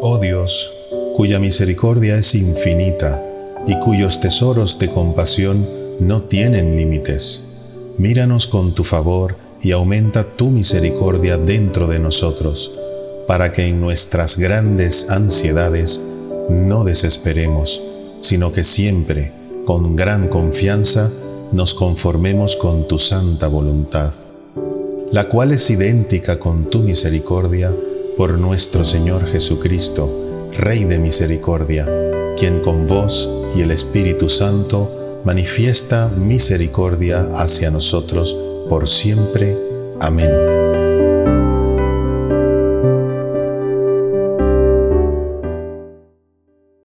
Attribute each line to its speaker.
Speaker 1: Oh Dios, cuya misericordia es infinita y cuyos tesoros de compasión no tienen límites, míranos con tu favor y aumenta tu misericordia dentro de nosotros, para que en nuestras grandes ansiedades no desesperemos, sino que siempre, con gran confianza, nos conformemos con tu santa voluntad, la cual es idéntica con tu misericordia por nuestro Señor Jesucristo, Rey de misericordia, quien con vos y el Espíritu Santo manifiesta misericordia hacia nosotros por siempre. Amén.